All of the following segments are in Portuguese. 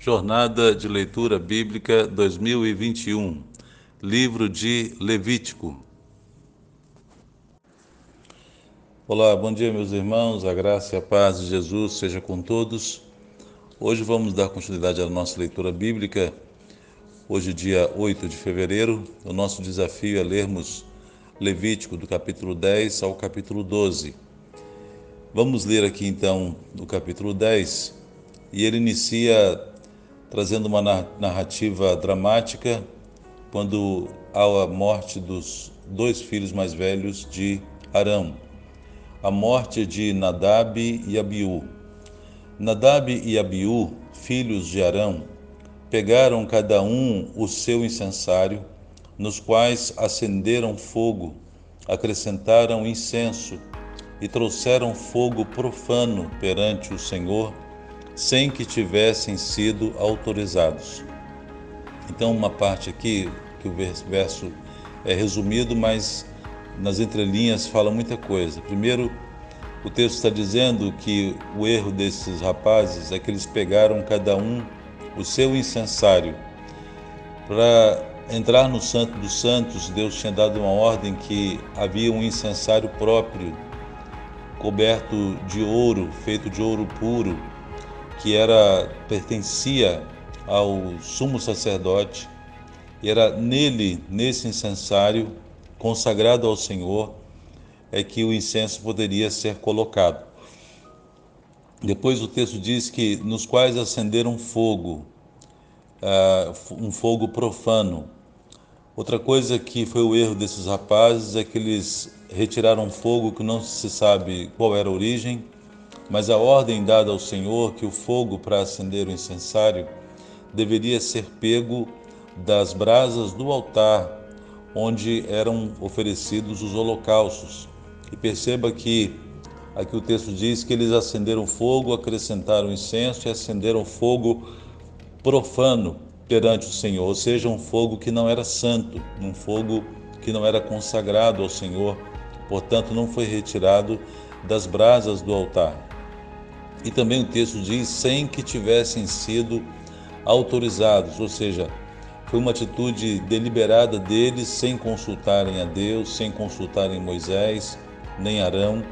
Jornada de Leitura Bíblica 2021, Livro de Levítico. Olá, bom dia, meus irmãos. A graça e a paz de Jesus seja com todos. Hoje vamos dar continuidade à nossa leitura bíblica. Hoje, dia 8 de fevereiro, o nosso desafio é lermos Levítico do capítulo 10 ao capítulo 12. Vamos ler aqui então o capítulo 10 e ele inicia trazendo uma narrativa dramática quando há a morte dos dois filhos mais velhos de Arão, a morte de Nadab e Abiú. Nadab e Abiú, filhos de Arão, pegaram cada um o seu incensário, nos quais acenderam fogo, acrescentaram incenso e trouxeram fogo profano perante o Senhor sem que tivessem sido autorizados. Então, uma parte aqui que o verso é resumido, mas nas entrelinhas fala muita coisa. Primeiro, o texto está dizendo que o erro desses rapazes é que eles pegaram cada um o seu incensário. Para entrar no Santo dos Santos, Deus tinha dado uma ordem que havia um incensário próprio, coberto de ouro, feito de ouro puro, que era pertencia ao sumo sacerdote e era nele, nesse incensário consagrado ao Senhor, é que o incenso poderia ser colocado. Depois o texto diz que nos quais acenderam fogo, uh, um fogo profano. Outra coisa que foi o erro desses rapazes é que eles retiraram fogo que não se sabe qual era a origem, mas a ordem dada ao Senhor que o fogo para acender o incensário deveria ser pego das brasas do altar onde eram oferecidos os holocaustos. E perceba que aqui o texto diz que eles acenderam fogo, acrescentaram incenso e acenderam fogo profano perante o Senhor, ou seja, um fogo que não era santo, um fogo que não era consagrado ao Senhor, portanto não foi retirado das brasas do altar. E também o texto diz sem que tivessem sido autorizados, ou seja, foi uma atitude deliberada deles sem consultarem a Deus, sem consultarem Moisés, nem Arão.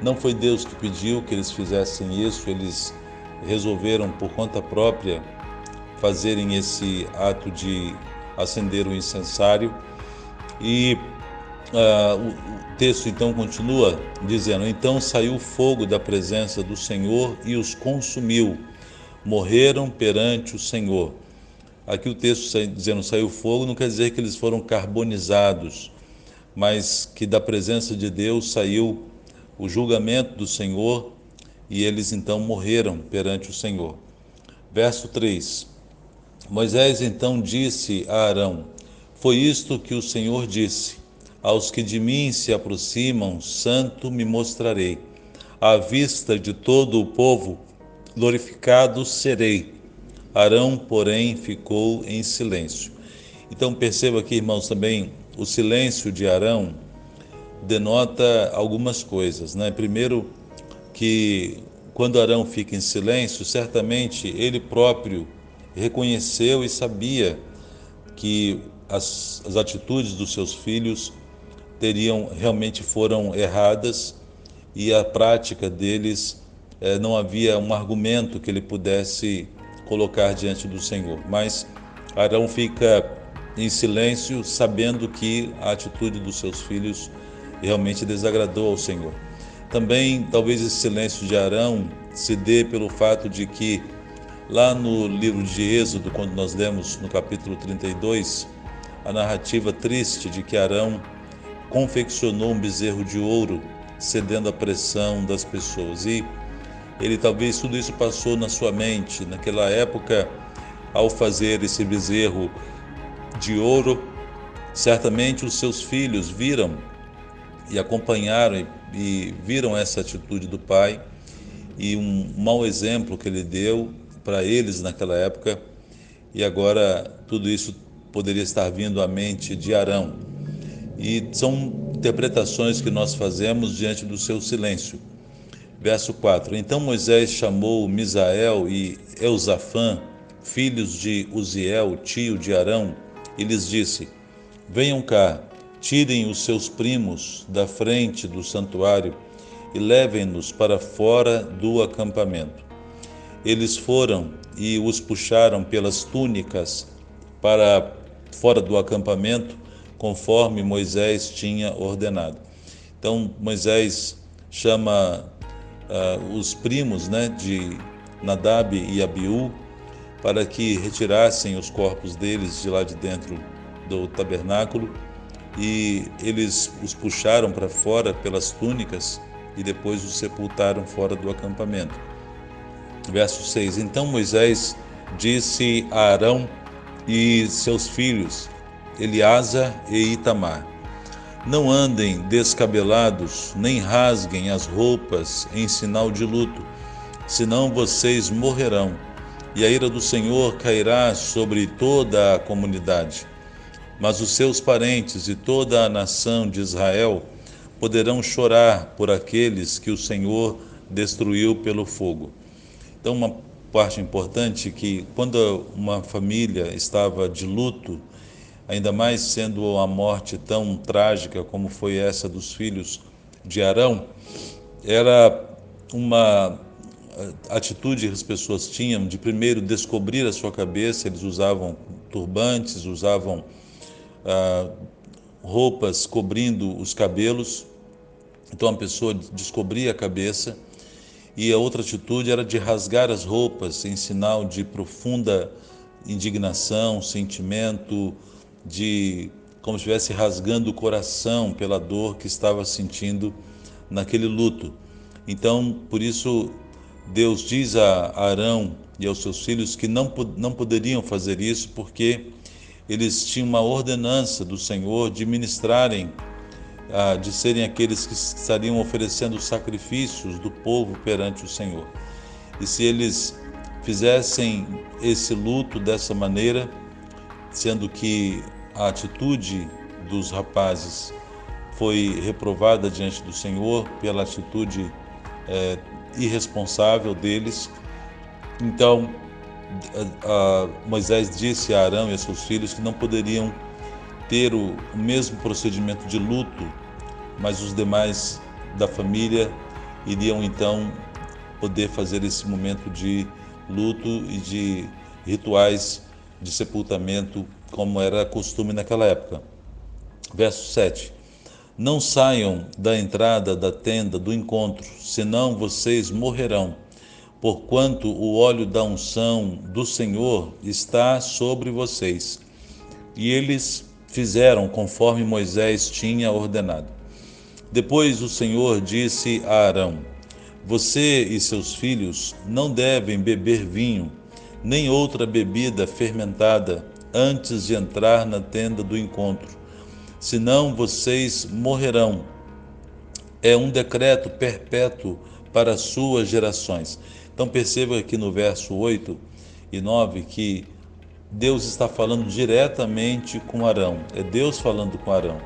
Não foi Deus que pediu que eles fizessem isso, eles resolveram por conta própria fazerem esse ato de acender o incensário. E uh, o texto então continua dizendo: Então saiu fogo da presença do Senhor e os consumiu, morreram perante o Senhor. Aqui o texto dizendo saiu fogo não quer dizer que eles foram carbonizados, mas que da presença de Deus saiu o julgamento do Senhor e eles então morreram perante o Senhor. Verso 3: Moisés então disse a Arão: Foi isto que o Senhor disse aos que de mim se aproximam, santo me mostrarei. À vista de todo o povo, glorificado serei. Arão, porém, ficou em silêncio. Então perceba aqui, irmãos, também o silêncio de Arão denota algumas coisas, né? Primeiro que quando Arão fica em silêncio, certamente ele próprio reconheceu e sabia que as, as atitudes dos seus filhos teriam realmente foram erradas e a prática deles eh, não havia um argumento que ele pudesse colocar diante do Senhor. Mas Arão fica em silêncio, sabendo que a atitude dos seus filhos realmente desagradou ao Senhor. Também, talvez esse silêncio de Arão se dê pelo fato de que, lá no livro de Êxodo, quando nós lemos no capítulo 32, a narrativa triste de que Arão confeccionou um bezerro de ouro, cedendo à pressão das pessoas. E ele talvez tudo isso passou na sua mente naquela época ao fazer esse bezerro de ouro. Certamente os seus filhos viram e acompanharam e, e viram essa atitude do pai e um mau exemplo que ele deu para eles naquela época. E agora tudo isso poderia estar vindo à mente de Arão. E são interpretações que nós fazemos diante do seu silêncio. Verso 4: Então Moisés chamou Misael e Eusafã, filhos de Uziel, tio de Arão, e lhes disse: Venham cá, tirem os seus primos da frente do santuário e levem-nos para fora do acampamento. Eles foram e os puxaram pelas túnicas para fora do acampamento, conforme Moisés tinha ordenado. Então Moisés chama uh, os primos né, de Nadab e Abiú para que retirassem os corpos deles de lá de dentro do tabernáculo e eles os puxaram para fora pelas túnicas e depois os sepultaram fora do acampamento. Verso 6: Então Moisés disse a Arão e seus filhos, Eliasa e Itamar: Não andem descabelados, nem rasguem as roupas em sinal de luto, senão vocês morrerão, e a ira do Senhor cairá sobre toda a comunidade. Mas os seus parentes e toda a nação de Israel poderão chorar por aqueles que o Senhor destruiu pelo fogo. Então, uma parte importante que quando uma família estava de luto, ainda mais sendo a morte tão trágica como foi essa dos filhos de Arão, era uma atitude que as pessoas tinham de primeiro descobrir a sua cabeça, eles usavam turbantes, usavam ah, roupas cobrindo os cabelos. Então a pessoa descobria a cabeça. E a outra atitude era de rasgar as roupas em sinal de profunda indignação, sentimento, de como se estivesse rasgando o coração pela dor que estava sentindo naquele luto. Então, por isso, Deus diz a Arão e aos seus filhos que não, não poderiam fazer isso porque eles tinham uma ordenança do Senhor de ministrarem ah, de serem aqueles que estariam oferecendo sacrifícios do povo perante o Senhor. E se eles fizessem esse luto dessa maneira, sendo que a atitude dos rapazes foi reprovada diante do Senhor pela atitude é, irresponsável deles, então a, a Moisés disse a Arão e a seus filhos que não poderiam ter o, o mesmo procedimento de luto mas os demais da família iriam então poder fazer esse momento de luto e de rituais de sepultamento, como era costume naquela época. Verso 7. Não saiam da entrada da tenda do encontro, senão vocês morrerão, porquanto o óleo da unção do Senhor está sobre vocês. E eles fizeram conforme Moisés tinha ordenado. Depois o Senhor disse a Arão: Você e seus filhos não devem beber vinho, nem outra bebida fermentada, antes de entrar na tenda do encontro, senão vocês morrerão. É um decreto perpétuo para suas gerações. Então perceba aqui no verso 8 e 9 que Deus está falando diretamente com Arão. É Deus falando com Arão.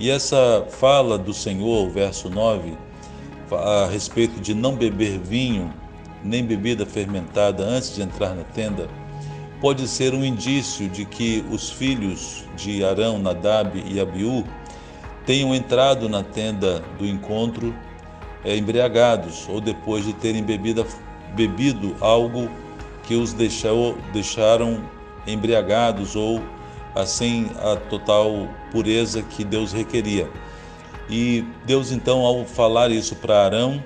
E essa fala do Senhor, verso 9, a respeito de não beber vinho nem bebida fermentada antes de entrar na tenda, pode ser um indício de que os filhos de Arão, Nadab e Abiú tenham entrado na tenda do encontro é, embriagados ou depois de terem bebida, bebido algo que os deixou, deixaram embriagados ou assim a total pureza que Deus requeria. E Deus então, ao falar isso para Arão,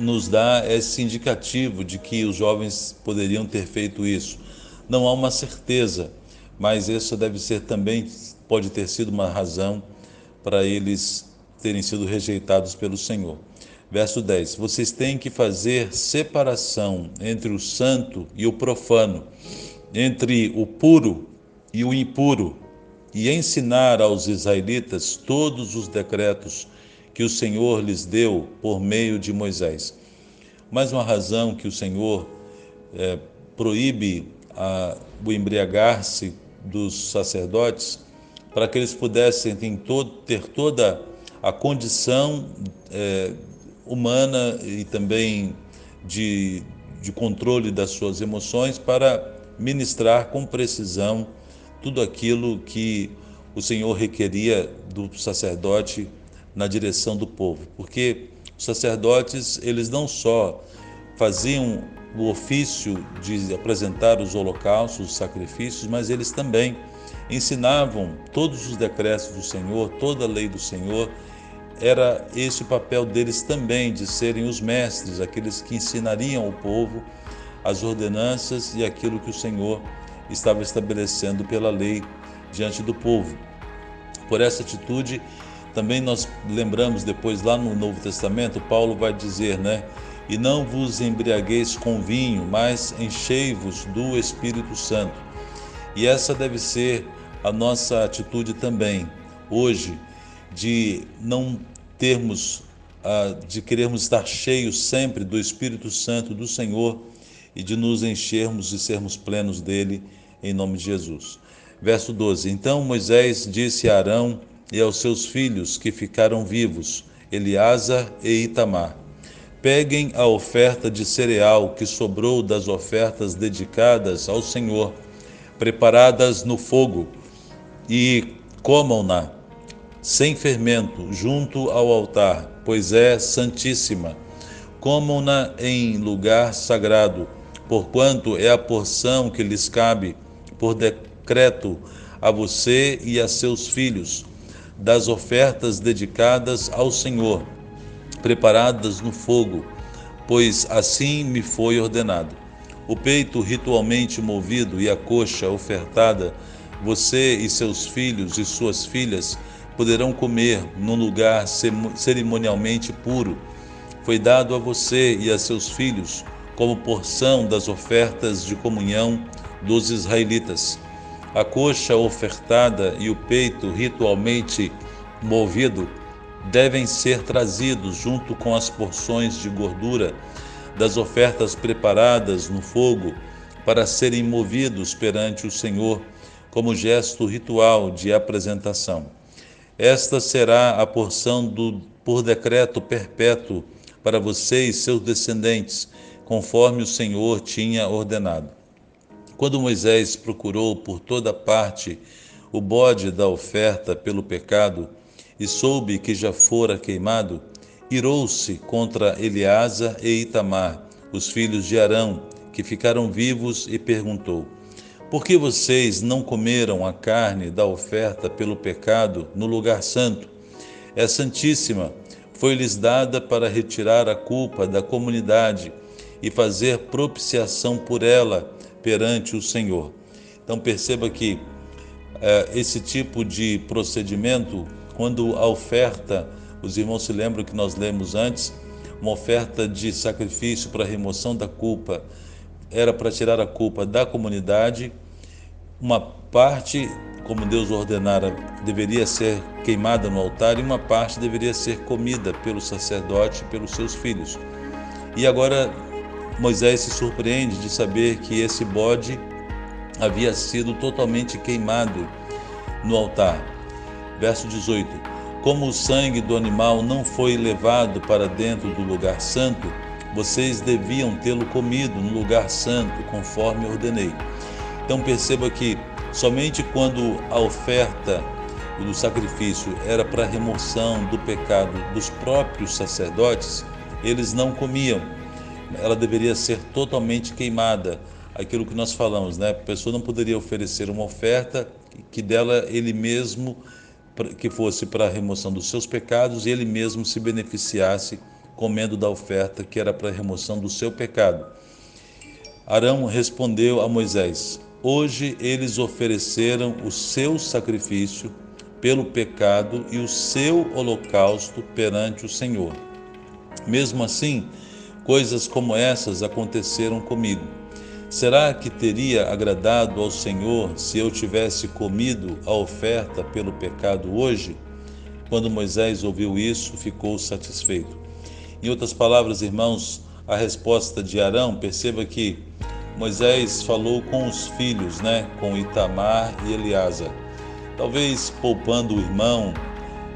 nos dá esse indicativo de que os jovens poderiam ter feito isso. Não há uma certeza, mas isso deve ser também, pode ter sido uma razão para eles terem sido rejeitados pelo Senhor. Verso 10: Vocês têm que fazer separação entre o santo e o profano, entre o puro e o impuro, e ensinar aos israelitas todos os decretos que o Senhor lhes deu por meio de Moisés. Mais uma razão que o Senhor é, proíbe a, o embriagar-se dos sacerdotes, para que eles pudessem ter, toda a condição é, humana e também de, de controle das suas emoções para ministrar com precisão tudo aquilo que o Senhor requeria do sacerdote na direção do povo, porque os sacerdotes, eles não só faziam o ofício de apresentar os holocaustos, os sacrifícios, mas eles também ensinavam todos os decretos do Senhor, toda a lei do Senhor. Era esse o papel deles também, de serem os mestres, aqueles que ensinariam ao povo as ordenanças e aquilo que o Senhor estava estabelecendo pela lei diante do povo. Por essa atitude, também nós lembramos depois lá no Novo Testamento, Paulo vai dizer, né? E não vos embriagueis com vinho, mas enchei-vos do Espírito Santo. E essa deve ser a nossa atitude também, hoje, de não termos, de querermos estar cheios sempre do Espírito Santo do Senhor e de nos enchermos e sermos plenos dele, em nome de Jesus. Verso 12: Então Moisés disse a Arão e aos seus filhos que ficaram vivos, Eliasa e Itamar: Peguem a oferta de cereal que sobrou das ofertas dedicadas ao Senhor, preparadas no fogo, e comam-na sem fermento junto ao altar, pois é santíssima. Comam-na em lugar sagrado, porquanto é a porção que lhes cabe por decreto a você e a seus filhos das ofertas dedicadas ao Senhor, preparadas no fogo, pois assim me foi ordenado. O peito ritualmente movido e a coxa ofertada, você e seus filhos e suas filhas poderão comer num lugar cerimonialmente puro. Foi dado a você e a seus filhos como porção das ofertas de comunhão dos israelitas a coxa ofertada e o peito ritualmente movido devem ser trazidos junto com as porções de gordura das ofertas preparadas no fogo para serem movidos perante o Senhor como gesto ritual de apresentação. Esta será a porção do por decreto perpétuo para você e seus descendentes, conforme o Senhor tinha ordenado. Quando Moisés procurou por toda parte o bode da oferta pelo pecado e soube que já fora queimado, irou-se contra Eleasa e Itamar, os filhos de Arão, que ficaram vivos, e perguntou: Por que vocês não comeram a carne da oferta pelo pecado no lugar santo? É santíssima, foi-lhes dada para retirar a culpa da comunidade e fazer propiciação por ela perante o Senhor. Então perceba que é, esse tipo de procedimento, quando a oferta, os irmãos se lembram que nós lemos antes, uma oferta de sacrifício para remoção da culpa, era para tirar a culpa da comunidade, uma parte, como Deus ordenara, deveria ser queimada no altar e uma parte deveria ser comida pelo sacerdote e pelos seus filhos. E agora Moisés se surpreende de saber que esse bode havia sido totalmente queimado no altar. Verso 18: Como o sangue do animal não foi levado para dentro do lugar santo, vocês deviam tê-lo comido no lugar santo, conforme ordenei. Então perceba que somente quando a oferta do sacrifício era para remoção do pecado dos próprios sacerdotes, eles não comiam ela deveria ser totalmente queimada. Aquilo que nós falamos, né? A pessoa não poderia oferecer uma oferta que dela ele mesmo que fosse para a remoção dos seus pecados e ele mesmo se beneficiasse comendo da oferta que era para a remoção do seu pecado. Arão respondeu a Moisés: Hoje eles ofereceram o seu sacrifício pelo pecado e o seu holocausto perante o Senhor. Mesmo assim, Coisas como essas aconteceram comigo. Será que teria agradado ao Senhor se eu tivesse comido a oferta pelo pecado hoje? Quando Moisés ouviu isso, ficou satisfeito. Em outras palavras, irmãos, a resposta de Arão, perceba que Moisés falou com os filhos, né, com Itamar e Eleazar. Talvez poupando o irmão,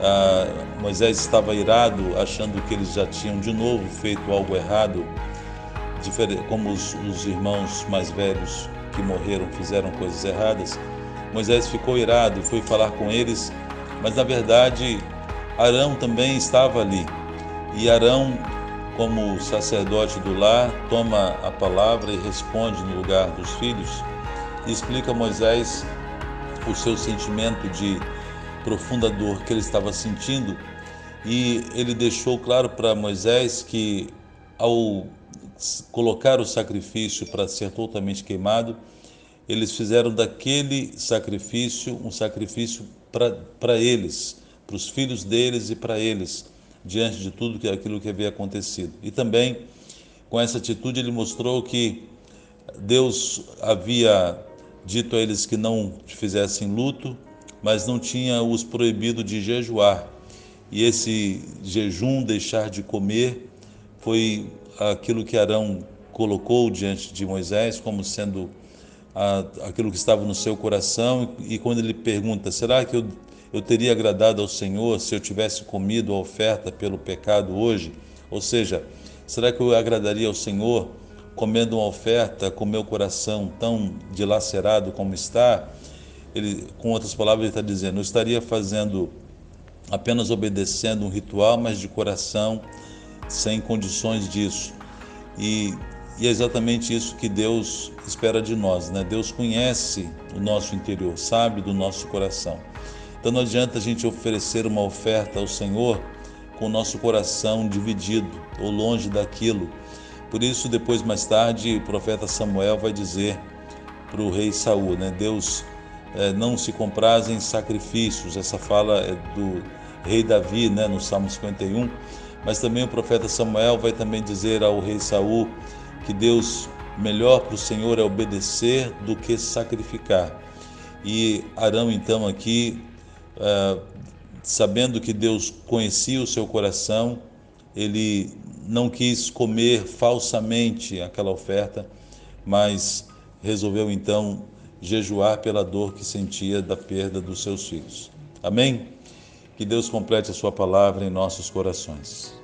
ah, Moisés estava irado, achando que eles já tinham de novo feito algo errado, como os, os irmãos mais velhos que morreram fizeram coisas erradas, Moisés ficou irado foi falar com eles, mas na verdade Arão também estava ali. E Arão, como sacerdote do lar, toma a palavra e responde no lugar dos filhos e explica a Moisés o seu sentimento de profunda dor que ele estava sentindo e ele deixou claro para Moisés que ao colocar o sacrifício para ser totalmente queimado, eles fizeram daquele sacrifício um sacrifício para eles, para os filhos deles e para eles, diante de tudo que aquilo que havia acontecido. E também com essa atitude ele mostrou que Deus havia dito a eles que não fizessem luto, mas não tinha os proibido de jejuar. E esse jejum, deixar de comer, foi aquilo que Arão colocou diante de Moisés como sendo aquilo que estava no seu coração. E quando ele pergunta: será que eu, eu teria agradado ao Senhor se eu tivesse comido a oferta pelo pecado hoje? Ou seja, será que eu agradaria ao Senhor comendo uma oferta com meu coração tão dilacerado como está? Ele, com outras palavras, ele está dizendo: eu estaria fazendo apenas obedecendo um ritual, mas de coração sem condições disso. E, e, é exatamente isso que Deus espera de nós, né? Deus conhece o nosso interior, sabe do nosso coração. Então não adianta a gente oferecer uma oferta ao Senhor com o nosso coração dividido ou longe daquilo. Por isso, depois, mais tarde, o profeta Samuel vai dizer para o rei Saul, né? Deus não se compraz em sacrifícios. Essa fala é do rei Davi, né, no Salmo 51. Mas também o profeta Samuel vai também dizer ao rei Saul que Deus melhor para o Senhor é obedecer do que sacrificar. E Arão então aqui, é, sabendo que Deus conhecia o seu coração, ele não quis comer falsamente aquela oferta, mas resolveu então jejuar pela dor que sentia da perda dos seus filhos. Amém? Que Deus complete a sua palavra em nossos corações.